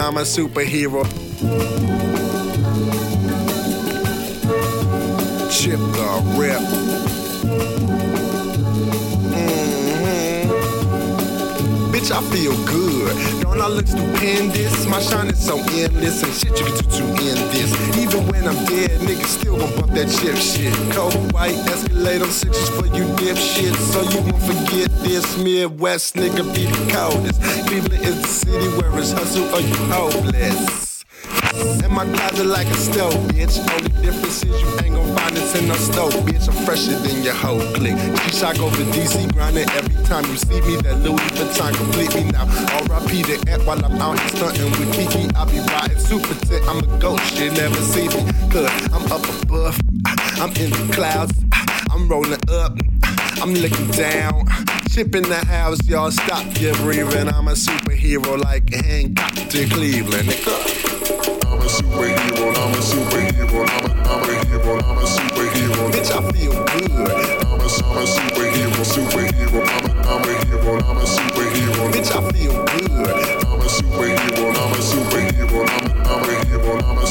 I'm a superhero. Chip the rip. Bitch, I feel good. Don't I look stupendous? My shine is so endless. and shit you can do to end this. Even when I'm dead, niggas still gon' bump that chip shit. Cold white Escalade on sixes for you dipshit. So you won't forget this. Midwest nigga be the coldest. Cleveland is the city where it's hustle or you hopeless. In my closet like a stove, bitch. Only difference is you ain't gon' find this in no stove, bitch. I'm fresher than your whole clique. G-Shock over DC, grinding every time you see me. That Louis Vuitton complete me now. R.I.P. the ant while I'm out here stunting with Kiki. I be riding super tight. I'm a ghost, you never see me. Cause I'm up above, I'm in the clouds, I'm rolling up. I'm looking down, ship in the house, y'all stop your breathing. I'm a superhero like Hancock to Cleveland. Nigga superhero, I'm a superhero, I'm a, I'm a hero, I'm a superhero. Bitch, I feel good. I'm a, I'm a superhero, superhero, I'm a, I'm a hero, I'm a superhero. Bitch, I feel good. I'm a superhero, I'm a superhero, I'm a, I'm a hero, I'm a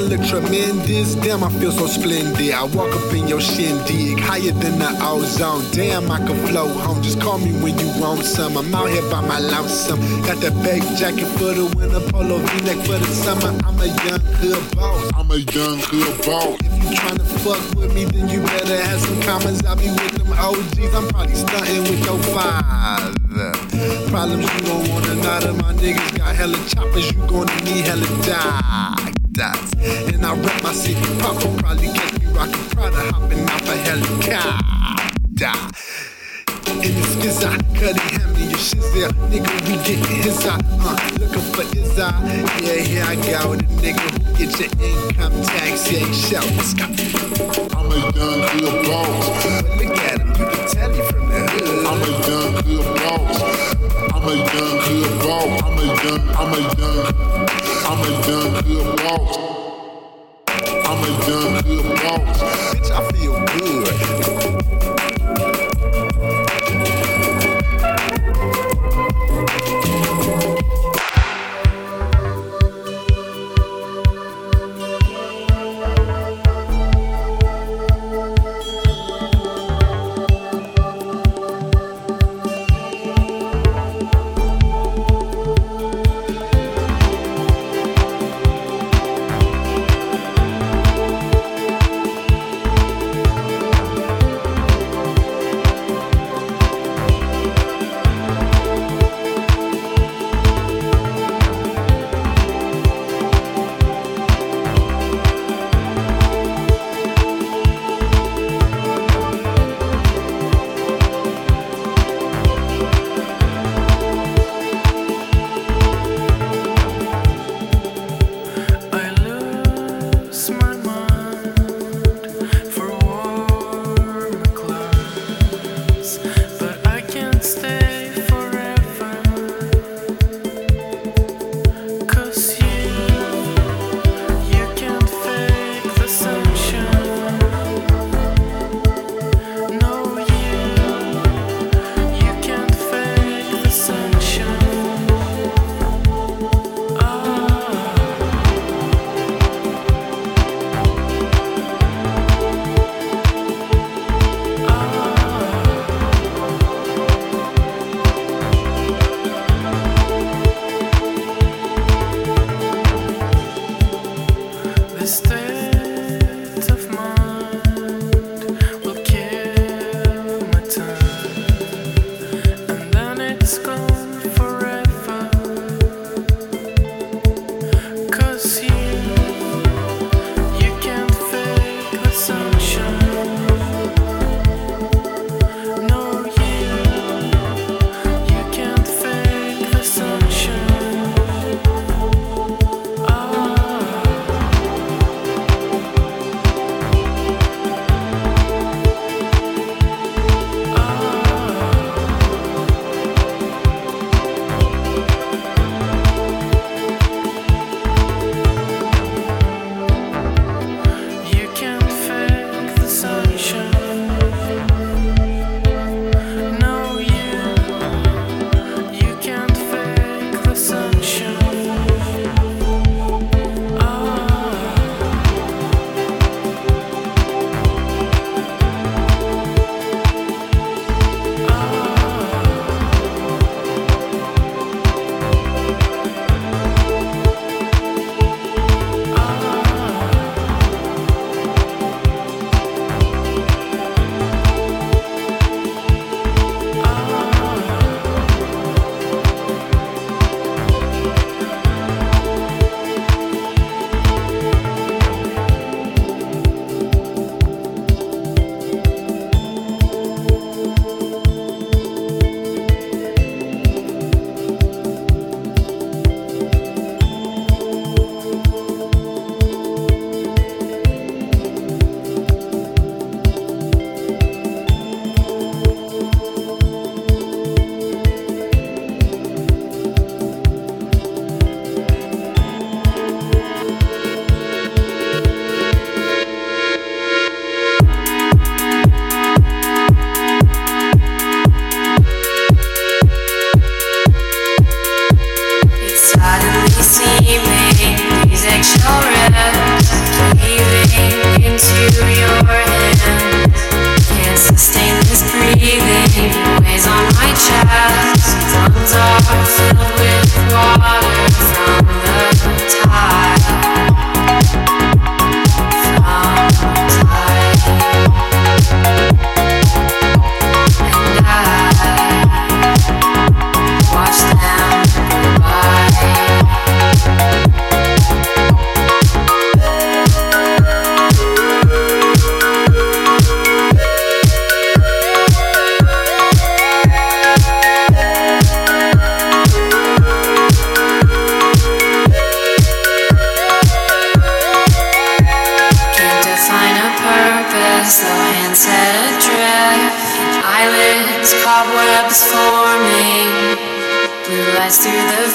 I look tremendous? Damn, I feel so splendid. I walk up in your shindig, higher than the ozone. Damn, I can flow home. Just call me when you want some. I'm out here by my lonesome. Got that big jacket for the winter, polo V-neck for the summer. I'm a young hood boss. I'm a young hood boss. If you tryna fuck with me, then you better have some comments. I'll be with them OGs. I'm probably stunting with your father. Problems you don't wanna know that my niggas got hella choppers. You gonna need hella die dots. And I rap my city proper, probably catch me rockin' Prada, hopping off a helicopter. In the skizza, cutty hand me your shizzer. Nigga, we gettin' his eye, uh, looking for his eye. Yeah, here I go, the nigga who get your income tax, yeah, shout. I'm a young hood boss. Look at him, you can tell he from the hood. I'm a young hood boss. I'm a young hood boss. I'm a young, I'm a young. I'm a young good boss. I'm a young good boss.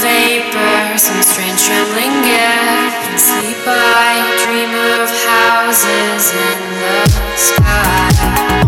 vapor, some strange trembling air. And sleep, I dream of houses in the sky.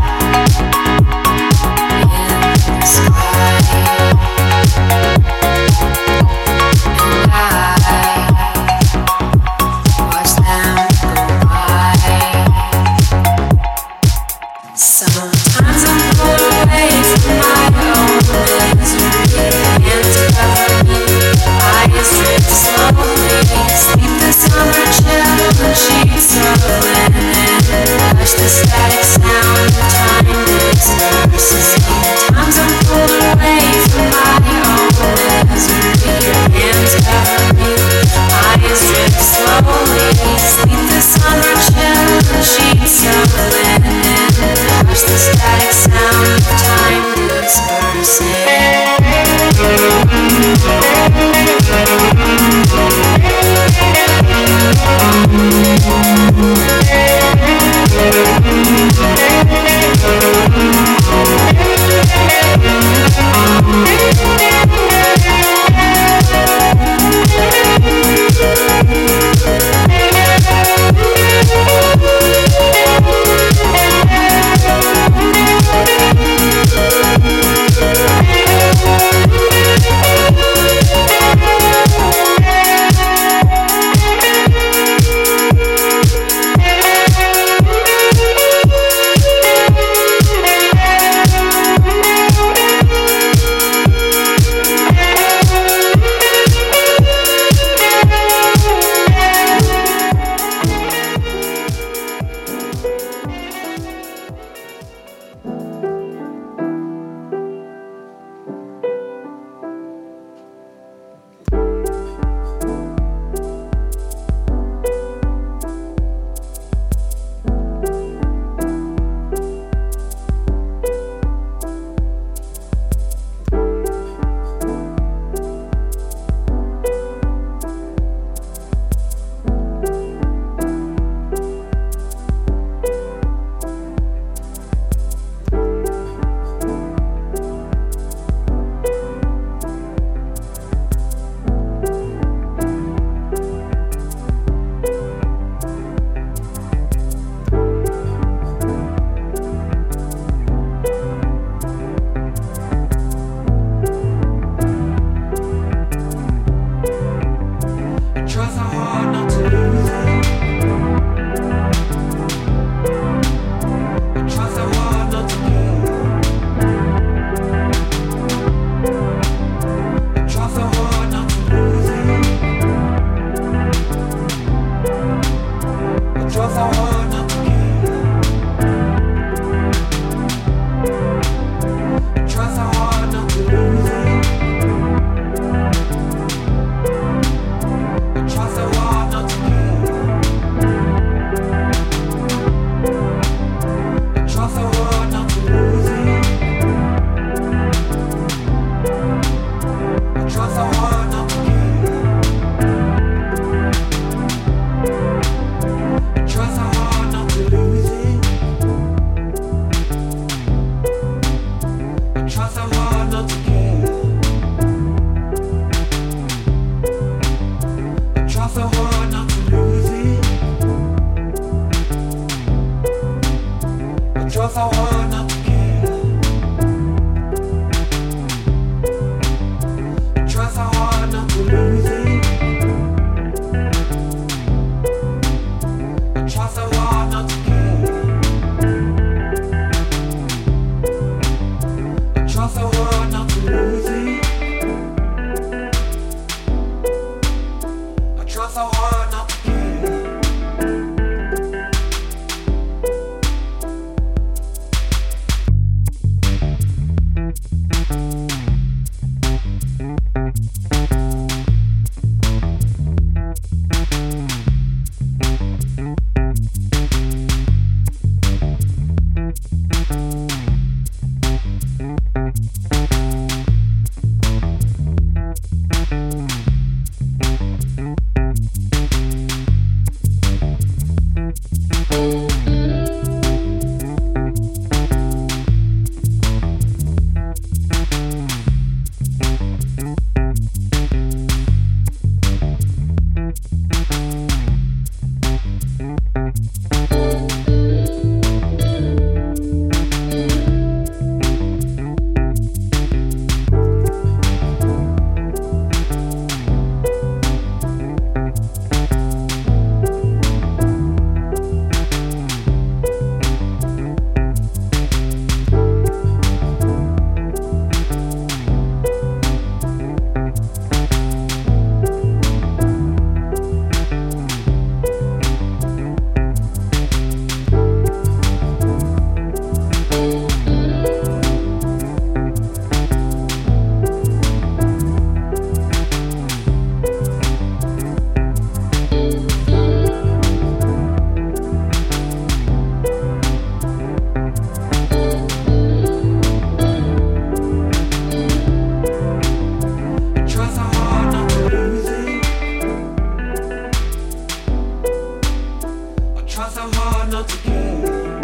So hard not to care.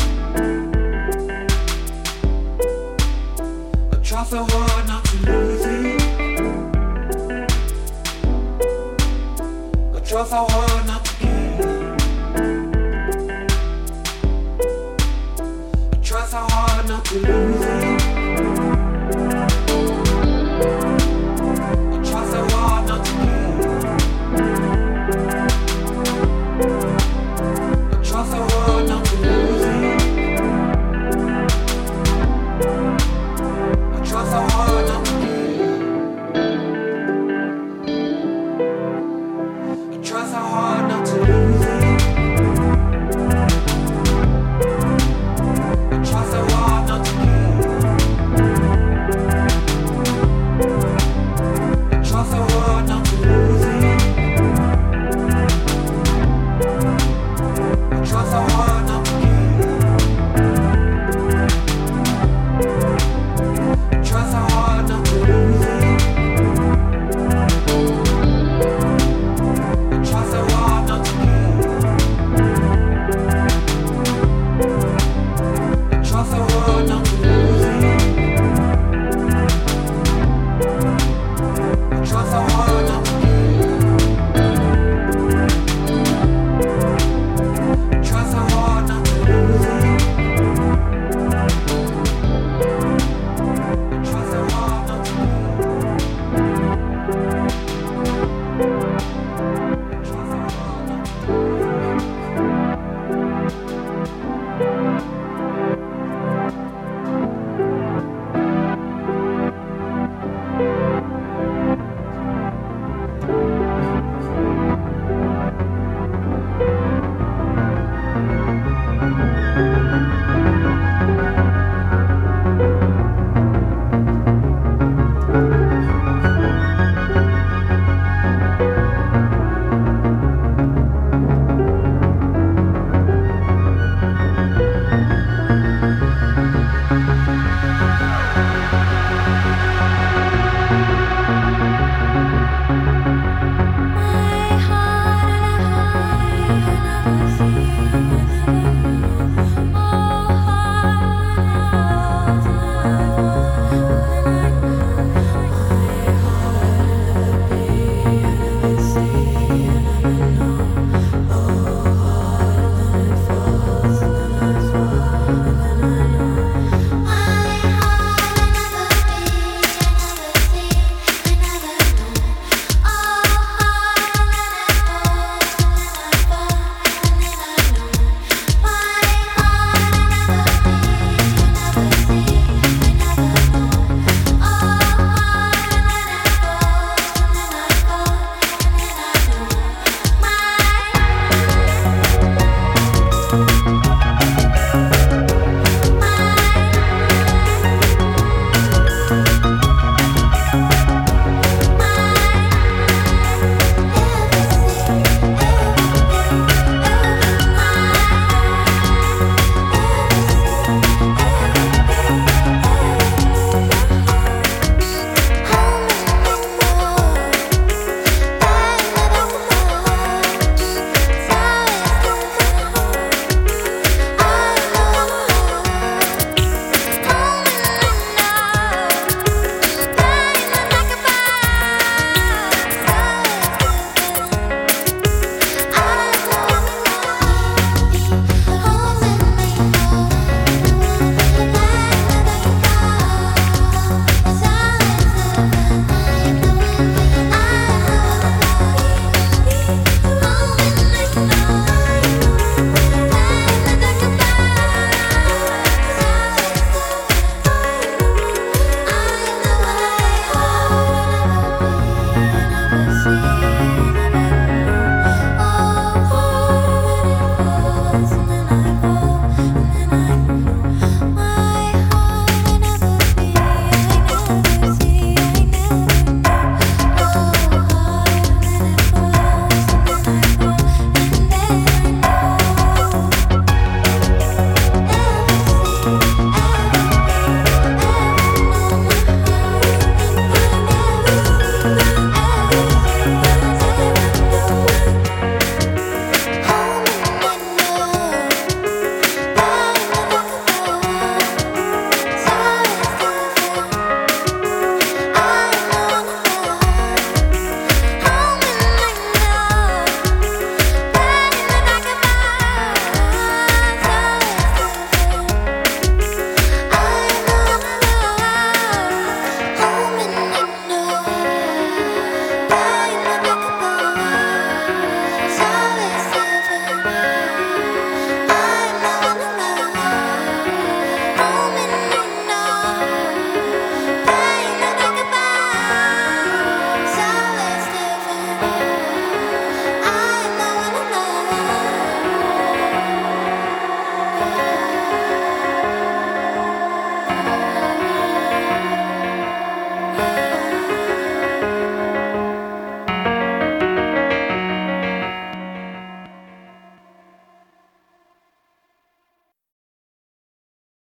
I try so hard not to lose you. I try so hard.